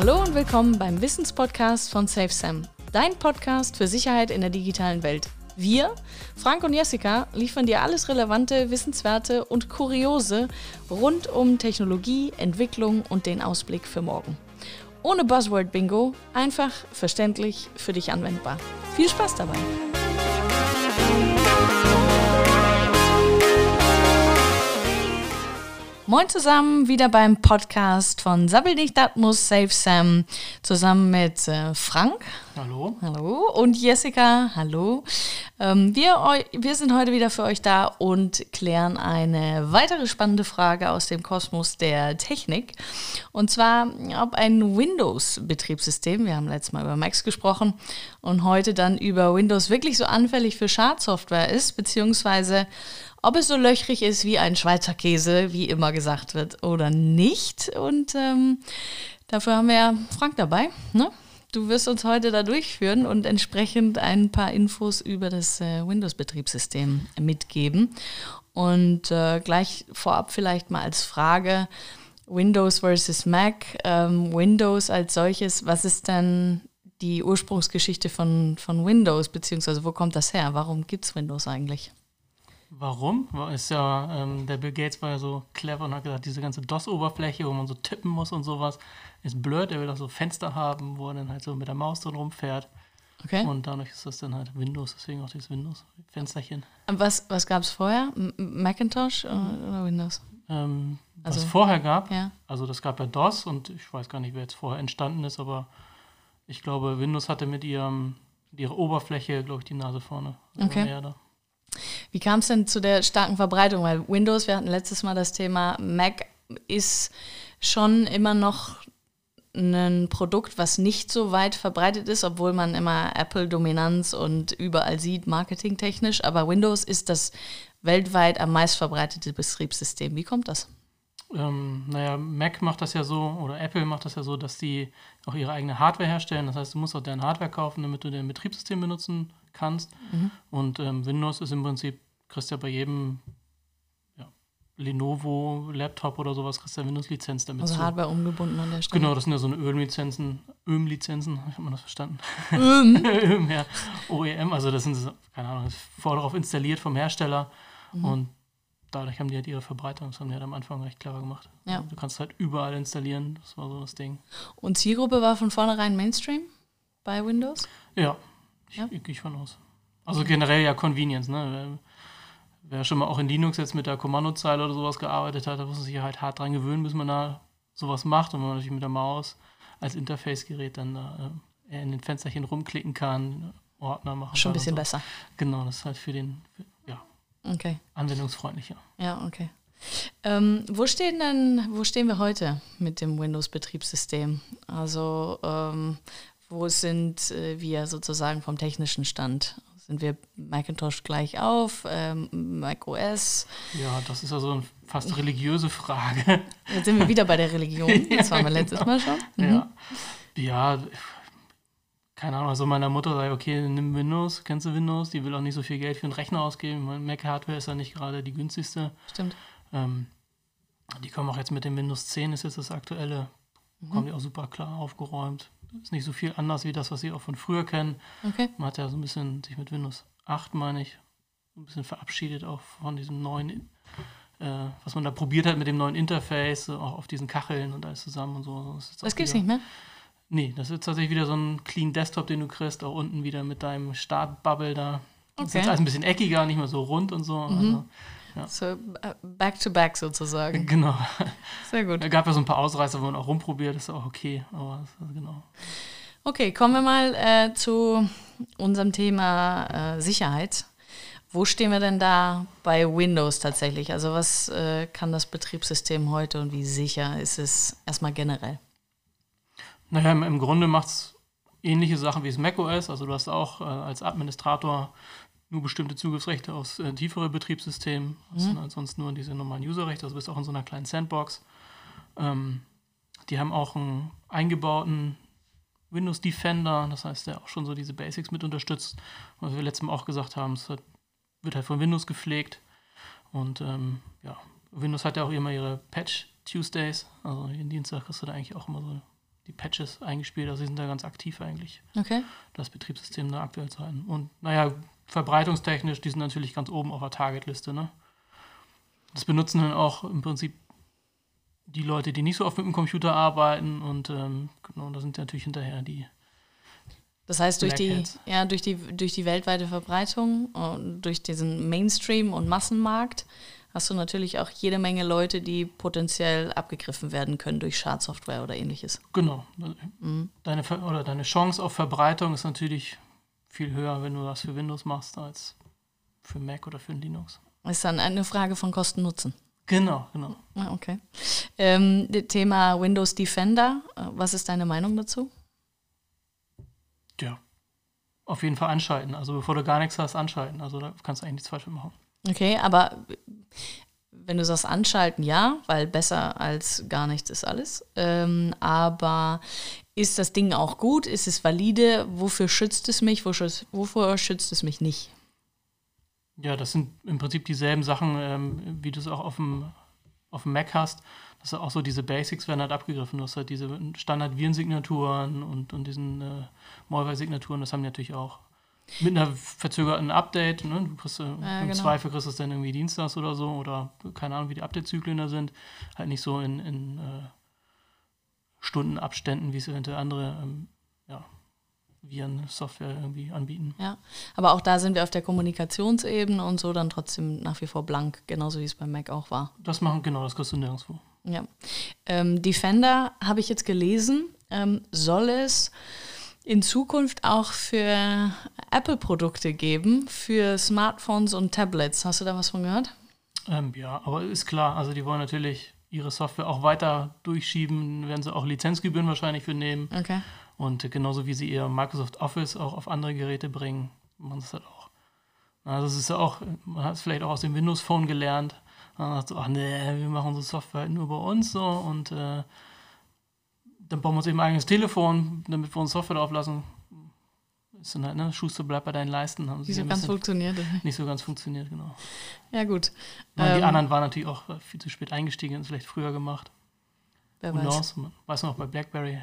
Hallo und willkommen beim Wissenspodcast von SafeSam, dein Podcast für Sicherheit in der digitalen Welt. Wir, Frank und Jessica, liefern dir alles Relevante, Wissenswerte und Kuriose rund um Technologie, Entwicklung und den Ausblick für morgen. Ohne Buzzword-Bingo, einfach verständlich für dich anwendbar. Viel Spaß dabei! Moin zusammen, wieder beim Podcast von Sabbel nicht, das muss Safe Sam, zusammen mit äh, Frank. Hallo. Hallo. Und Jessica. Hallo. Ähm, wir, wir sind heute wieder für euch da und klären eine weitere spannende Frage aus dem Kosmos der Technik. Und zwar, ob ein Windows-Betriebssystem, wir haben letztes Mal über Macs gesprochen und heute dann über Windows wirklich so anfällig für Schadsoftware ist, beziehungsweise ob es so löchrig ist wie ein Schweizer Käse, wie immer gesagt wird, oder nicht. Und ähm, dafür haben wir ja Frank dabei. Ne? Du wirst uns heute da durchführen und entsprechend ein paar Infos über das äh, Windows-Betriebssystem mitgeben. Und äh, gleich vorab vielleicht mal als Frage, Windows versus Mac. Ähm, Windows als solches, was ist denn die Ursprungsgeschichte von, von Windows, beziehungsweise wo kommt das her? Warum gibt es Windows eigentlich? Warum? Ist ja, ähm, der Bill Gates war ja so clever und hat gesagt, diese ganze DOS-Oberfläche, wo man so tippen muss und sowas, ist blöd. Er will auch so Fenster haben, wo er dann halt so mit der Maus drin rumfährt. Okay. Und dadurch ist das dann halt Windows, deswegen auch dieses Windows-Fensterchen. Was, was gab es vorher? M Macintosh oder Windows? Ähm, also, was es vorher gab, ja. also das gab ja DOS und ich weiß gar nicht, wer jetzt vorher entstanden ist, aber ich glaube, Windows hatte mit ihrem, mit ihrer Oberfläche, glaube ich, die Nase vorne. Also okay. Wie kam es denn zu der starken Verbreitung? Weil Windows, wir hatten letztes Mal das Thema, Mac ist schon immer noch ein Produkt, was nicht so weit verbreitet ist, obwohl man immer Apple-Dominanz und überall sieht, marketingtechnisch. Aber Windows ist das weltweit am meist verbreitete Betriebssystem. Wie kommt das? Ähm, naja, Mac macht das ja so, oder Apple macht das ja so, dass die auch ihre eigene Hardware herstellen. Das heißt, du musst auch deren Hardware kaufen, damit du dein Betriebssystem benutzen kannst. Mhm. Und ähm, Windows ist im Prinzip, kriegst ja bei jedem ja, Lenovo-Laptop oder sowas, kriegst du ja Windows-Lizenz damit. Also Hardware umgebunden an der Stelle. Genau, das sind ja so eine Öl-Lizenzen, ÖM-Lizenzen, hat man das verstanden? ÖM? ÖM, ja. OEM, also das sind, keine Ahnung, darauf installiert vom Hersteller. Mhm. Und dadurch haben die halt ihre Verbreitung. Das haben die halt am Anfang recht clever gemacht. Ja. Du kannst halt überall installieren. Das war so das Ding. Und Zielgruppe war von vornherein Mainstream bei Windows? Ja, ich, ja? gehe ich von aus. Also generell ja Convenience, ne? Wer, schon mal auch in Linux jetzt mit der Kommandozeile oder sowas gearbeitet hat, da muss man sich halt hart dran gewöhnen, bis man da sowas macht. Und wenn man natürlich mit der Maus als Interface-Gerät dann da äh, in den Fensterchen rumklicken kann, Ordner machen Schon ein bisschen so. besser. Genau, das ist halt für den, für, ja, okay. anwendungsfreundlicher. Ja, okay. Ähm, wo stehen denn, wo stehen wir heute mit dem Windows-Betriebssystem? Also ähm, wo sind äh, wir sozusagen vom technischen Stand? Sind wir Macintosh gleich auf, ähm, Mac OS? Ja, das ist ja so eine fast religiöse Frage. Jetzt sind wir wieder bei der Religion. Das waren wir letztes Mal schon. Mhm. Ja. ja, keine Ahnung, also meiner Mutter sagt, okay, nimm Windows, kennst du Windows? Die will auch nicht so viel Geld für einen Rechner ausgeben. Mac-Hardware ist ja nicht gerade die günstigste. Stimmt. Ähm, die kommen auch jetzt mit dem Windows 10, ist jetzt das aktuelle. Mhm. Kommen die auch super klar aufgeräumt ist nicht so viel anders wie das, was Sie auch von früher kennen. Okay. Man hat ja so ein bisschen sich mit Windows 8, meine ich, ein bisschen verabschiedet auch von diesem neuen, äh, was man da probiert hat mit dem neuen Interface, auch auf diesen Kacheln und alles zusammen und so. Das, das gibt es nicht mehr? Nee, das ist tatsächlich wieder so ein Clean Desktop, den du kriegst, auch unten wieder mit deinem Startbubble da. Okay. Das ist alles ein bisschen eckiger, nicht mehr so rund und so. Mhm. Also, ja. So äh, back to back sozusagen. Genau. Sehr gut. Es gab ja so ein paar Ausreißer, wo man auch rumprobiert, das ist auch okay. Aber genau. Okay, kommen wir mal äh, zu unserem Thema äh, Sicherheit. Wo stehen wir denn da bei Windows tatsächlich? Also was äh, kann das Betriebssystem heute und wie sicher ist es erstmal generell? Naja, im Grunde macht es ähnliche Sachen wie es macOS. Also du hast auch äh, als Administrator nur bestimmte Zugriffsrechte aufs äh, tiefere Betriebssystem. Das mhm. sind ansonsten nur diese normalen Userrechte. Also bist auch in so einer kleinen Sandbox. Ähm, die haben auch einen eingebauten Windows Defender, das heißt, der auch schon so diese Basics mit unterstützt. Was wir letztes Mal auch gesagt haben, es hat, wird halt von Windows gepflegt. Und ähm, ja, Windows hat ja auch immer ihre Patch Tuesdays. Also jeden Dienstag kriegst du da eigentlich auch immer so die Patches eingespielt. Also sie sind da ganz aktiv eigentlich, Okay. das Betriebssystem da aktuell zu halten. Und naja, verbreitungstechnisch, die sind natürlich ganz oben auf der Targetliste. Ne? Das benutzen dann auch im Prinzip die Leute, die nicht so oft mit dem Computer arbeiten. Und ähm, genau, da sind natürlich hinterher die. Das heißt, durch die, ja, durch, die, durch die weltweite Verbreitung und durch diesen Mainstream und Massenmarkt hast du natürlich auch jede Menge Leute, die potenziell abgegriffen werden können durch Schadsoftware oder ähnliches. Genau. Deine, Ver oder deine Chance auf Verbreitung ist natürlich viel höher, wenn du das für Windows machst, als für Mac oder für Linux. Ist dann eine Frage von Kosten-Nutzen. Genau, genau. Ah, okay. Ähm, Thema Windows Defender, äh, was ist deine Meinung dazu? Ja. Auf jeden Fall anschalten. Also bevor du gar nichts hast, anschalten. Also da kannst du eigentlich nichts falsch machen. Okay, aber wenn du sagst anschalten, ja, weil besser als gar nichts ist alles. Ähm, aber ist das Ding auch gut? Ist es valide? Wofür schützt es mich? Wofür, schützt es mich nicht? Ja, das sind im Prinzip dieselben Sachen, ähm, wie du es auch auf dem, auf dem Mac hast. Das ist auch so, diese Basics werden halt abgegriffen. Du hast halt diese Standard-Virensignaturen und, und diesen äh, Malware-Signaturen, das haben die natürlich auch. Mit einer verzögerten Update, ne? Du kriegst, äh, Ja, im genau. Zweifel kriegst du es dann irgendwie dienstags oder so oder keine Ahnung, wie die Update-Zyklen da sind. Halt nicht so in, in äh, Stundenabständen, wie es eventuell andere ähm, ja, Viren-Software irgendwie anbieten. Ja, aber auch da sind wir auf der Kommunikationsebene und so dann trotzdem nach wie vor blank, genauso wie es beim Mac auch war. Das machen, genau, das kriegst du nirgendwo. Ja. Ähm, Defender habe ich jetzt gelesen, ähm, soll es in Zukunft auch für Apple-Produkte geben, für Smartphones und Tablets. Hast du da was von gehört? Ähm, ja, aber ist klar, also die wollen natürlich ihre Software auch weiter durchschieben, werden sie auch Lizenzgebühren wahrscheinlich für nehmen. Okay. Und genauso wie sie ihr Microsoft Office auch auf andere Geräte bringen, machen sie es halt auch. Also es ist ja auch, man hat es vielleicht auch aus dem Windows Phone gelernt. Man sagt so, ach nee, wir machen unsere Software halt nur bei uns so und äh, dann bauen wir uns eben ein eigenes Telefon, damit wir uns Software drauf lassen. Ist dann halt, ne, Schuster bleibt bei deinen Leisten. Haben sie Wie so ganz funktioniert. nicht so ganz funktioniert, genau. Ja, gut. Die Ähm, anderen waren natürlich auch äh, viel zu spät eingestiegen, haben es vielleicht früher gemacht. Wer Who weiß. knows? Man weiß noch, bei BlackBerry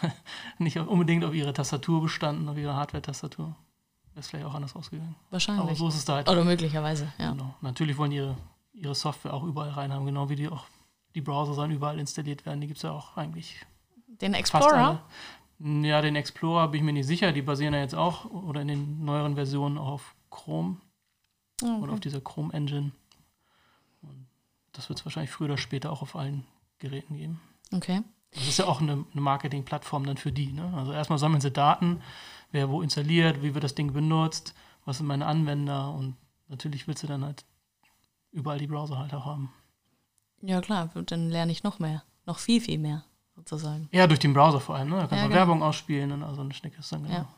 nicht unbedingt auf ihre Tastatur bestanden, auf ihre Hardware-Tastatur. Wäre es vielleicht auch anders ausgegangen. Aber Wahrscheinlich. so ist es da halt. Oder möglicherweise, ja. Genau. Natürlich wollen die ihre, ihre Software auch überall rein haben, genau wie die auch die Browser sollen überall installiert werden. Die gibt es ja auch eigentlich Den Explorer? Ja, den Explorer bin ich mir nicht sicher. Die basieren ja jetzt auch oder in den neueren Versionen auf Chrome Oh, oder okay. auf dieser Chrome Engine. Und das wird es wahrscheinlich früher oder später auch auf allen Geräten geben. okay. Das ist ja auch eine, eine Marketingplattform dann für die. Ne? Also erstmal sammeln sie Daten, wer wo installiert, wie wird das Ding benutzt, was sind meine Anwender und natürlich willst du dann halt überall die Browser halt auch haben. Ja, klar. Dann lerne ich noch mehr. Noch viel, viel mehr, sozusagen. Ja, durch den Browser vor allem. Ne? Da kannst Ja, du genau. Werbung ausspielen und also ein Schnick ist dann genau. Ja.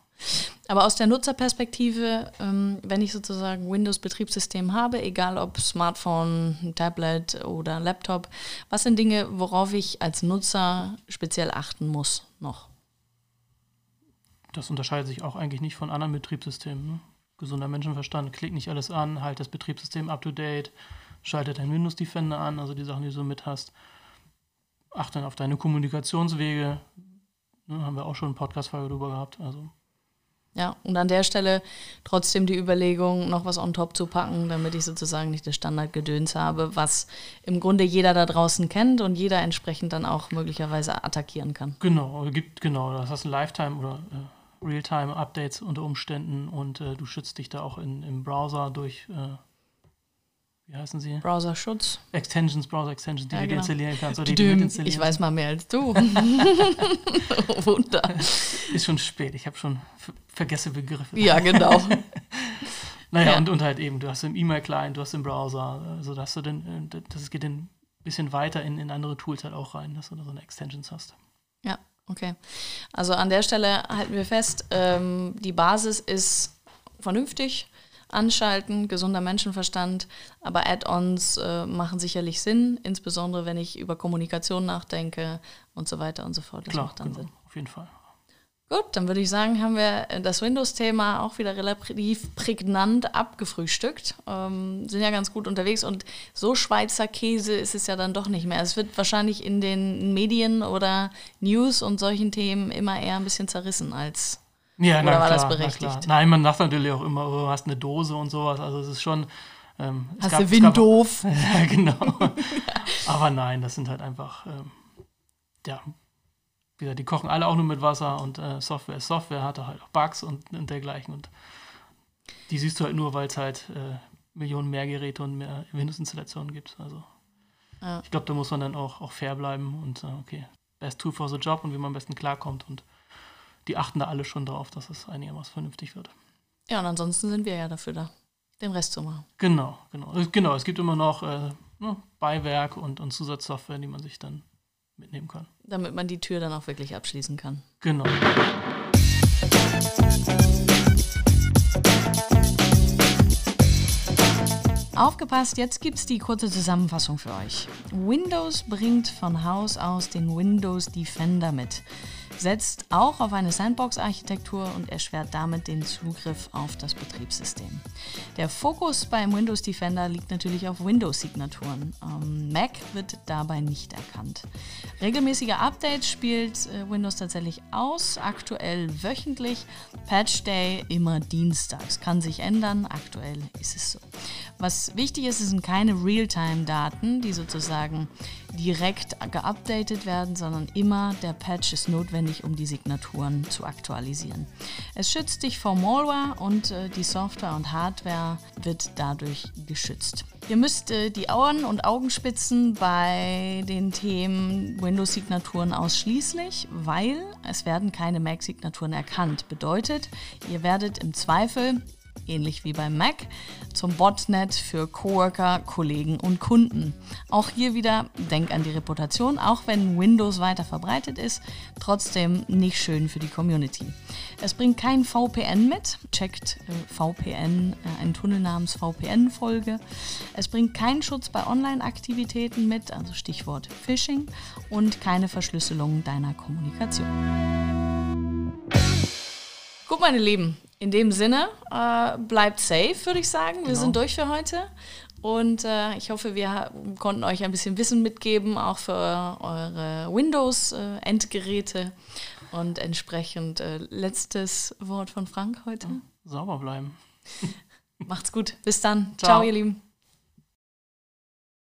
Aber aus der Nutzerperspektive, ähm, wenn ich sozusagen Windows-Betriebssystem habe, egal ob Smartphone, Tablet oder Laptop, was sind Dinge, worauf ich als Nutzer speziell achten muss noch? Das unterscheidet sich auch eigentlich nicht von anderen Betriebssystemen. Ne? Gesunder Menschenverstand, klick nicht alles an, halt das Betriebssystem up to date, schalte dein Windows Defender an, also die Sachen, die du so mit hast. Achte auf deine Kommunikationswege. Ne, haben wir auch schon eine Podcast-Folge drüber gehabt. Also Ja, und an der Stelle trotzdem die Überlegung, noch was on top zu packen, damit ich sozusagen nicht das Standardgedöns habe, was im Grunde jeder da draußen kennt und jeder entsprechend dann auch möglicherweise attackieren kann. Genau, gibt genau, das ein Lifetime oder äh, Realtime-Updates unter Umständen und äh, du schützt dich da auch in, im Browser durch, äh, wie heißen sie? Browserschutz. Extensions, Browser-Extensions, die Ja, du genau. installieren kannst oder die du Ich weiß mal mehr als du. Wunder. Ist schon spät, ich habe schon ver- vergesse Begriffe. Ja, genau. Naja, Ja. und, und halt eben, du hast im E-Mail-Client, du hast im Browser, also dass du dann, äh, das geht ein bisschen weiter in, in andere Tools halt auch rein, dass du da so eine Extensions hast. Ja, okay. Also an der Stelle halten wir fest, ähm, die Basis ist vernünftig. Anschalten, gesunder Menschenverstand, aber Add-ons äh, machen sicherlich Sinn, insbesondere wenn ich über Kommunikation nachdenke und so weiter und so fort. Das Klar, macht dann genau, Sinn. auf jeden Fall. Gut, dann würde ich sagen, haben wir das Windows-Thema auch wieder relativ prägnant abgefrühstückt. Ähm, sind ja ganz gut unterwegs und so Schweizer Käse ist es ja dann doch nicht mehr. Es wird wahrscheinlich in den Medien oder News und solchen Themen immer eher ein bisschen zerrissen als. Ja, oder war klar, das berechtigt? Nein, man sagt natürlich auch immer, oh, du hast eine Dose und sowas. Also es ist schon. Ähm, hast gab, du Windows? ja, genau. Aber nein, das sind halt einfach. Ähm, ja, wie gesagt, die kochen alle auch nur mit Wasser und äh, Software ist Software, hat halt auch Bugs und, und dergleichen. Und die siehst du halt nur, weil es halt äh, Millionen mehr Geräte und mehr Windows-Installationen gibt. Also ja. ich glaube, da muss man dann auch, auch fair bleiben und äh, okay, best tool for the job und wie man am besten klarkommt. Und die achten da alle schon drauf, dass es einigermaßen vernünftig wird. Ja, und ansonsten sind wir ja dafür da, den Rest zu machen. Genau, genau. Genau, es gibt immer noch äh, ne, Beiwerk und, und Zusatzsoftware, die man sich dann mitnehmen kann. Damit man die Tür dann auch wirklich abschließen kann. Genau. Aufgepasst, jetzt gibt es die kurze Zusammenfassung für euch. Windows bringt von Haus aus den Windows Defender mit setzt auch auf eine Sandbox-Architektur und erschwert damit den Zugriff auf das Betriebssystem. Der Fokus beim Windows Defender liegt natürlich auf Windows-Signaturen. Ähm, Mac wird dabei nicht erkannt. Regelmäßige Updates spielt äh, Windows tatsächlich aus, aktuell wöchentlich, Patch Day immer dienstags. Kann sich ändern, aktuell ist es so. Was wichtig ist, sind keine Realtime-Daten, die sozusagen direkt geupdatet werden, sondern immer der Patch ist notwendig, um die Signaturen zu aktualisieren. Es schützt dich vor Malware und äh, die Software und Hardware wird dadurch geschützt. Ihr müsst äh, die Ohren und Augenspitzen bei den Themen Windows-Signaturen ausschließlich, weil es werden keine Mac-Signaturen erkannt. Bedeutet, ihr werdet im Zweifel ähnlich wie beim Mac, zum Botnet für Coworker, Kollegen und Kunden. Auch hier wieder denk an die Reputation, auch wenn Windows weiter verbreitet ist, trotzdem nicht schön für die Community. Es bringt kein VPN mit, checkt äh, VPN, äh, einen Tunnel namens VPN-Folge. Es bringt keinen Schutz bei Online-Aktivitäten mit, also Stichwort Phishing und keine Verschlüsselung deiner Kommunikation. Gut, meine Lieben, in dem Sinne, äh, bleibt safe, würde ich sagen. Wir genau. sind durch für heute. Und äh, ich hoffe, wir konnten euch ein bisschen Wissen mitgeben, auch für eure Windows-Endgeräte. Und entsprechend äh, letztes Wort von Frank heute. Ja, sauber bleiben. Macht's gut. Bis dann. Ciao, Ciao ihr Lieben.